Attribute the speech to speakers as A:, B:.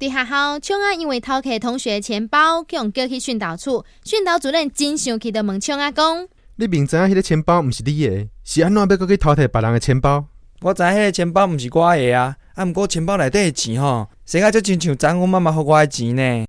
A: 伫学校，聪啊因为偷摕同学钱包，去用叫去训导处，训导主任真生气的问聪啊讲：“
B: 你明知影迄个钱包毋是你的，是安怎要搁去偷摕别人的钱包？”
C: 我知影迄个钱包毋是我的啊，啊毋过钱包内底的钱吼，生啊就亲像昨昏妈妈给我的钱呢。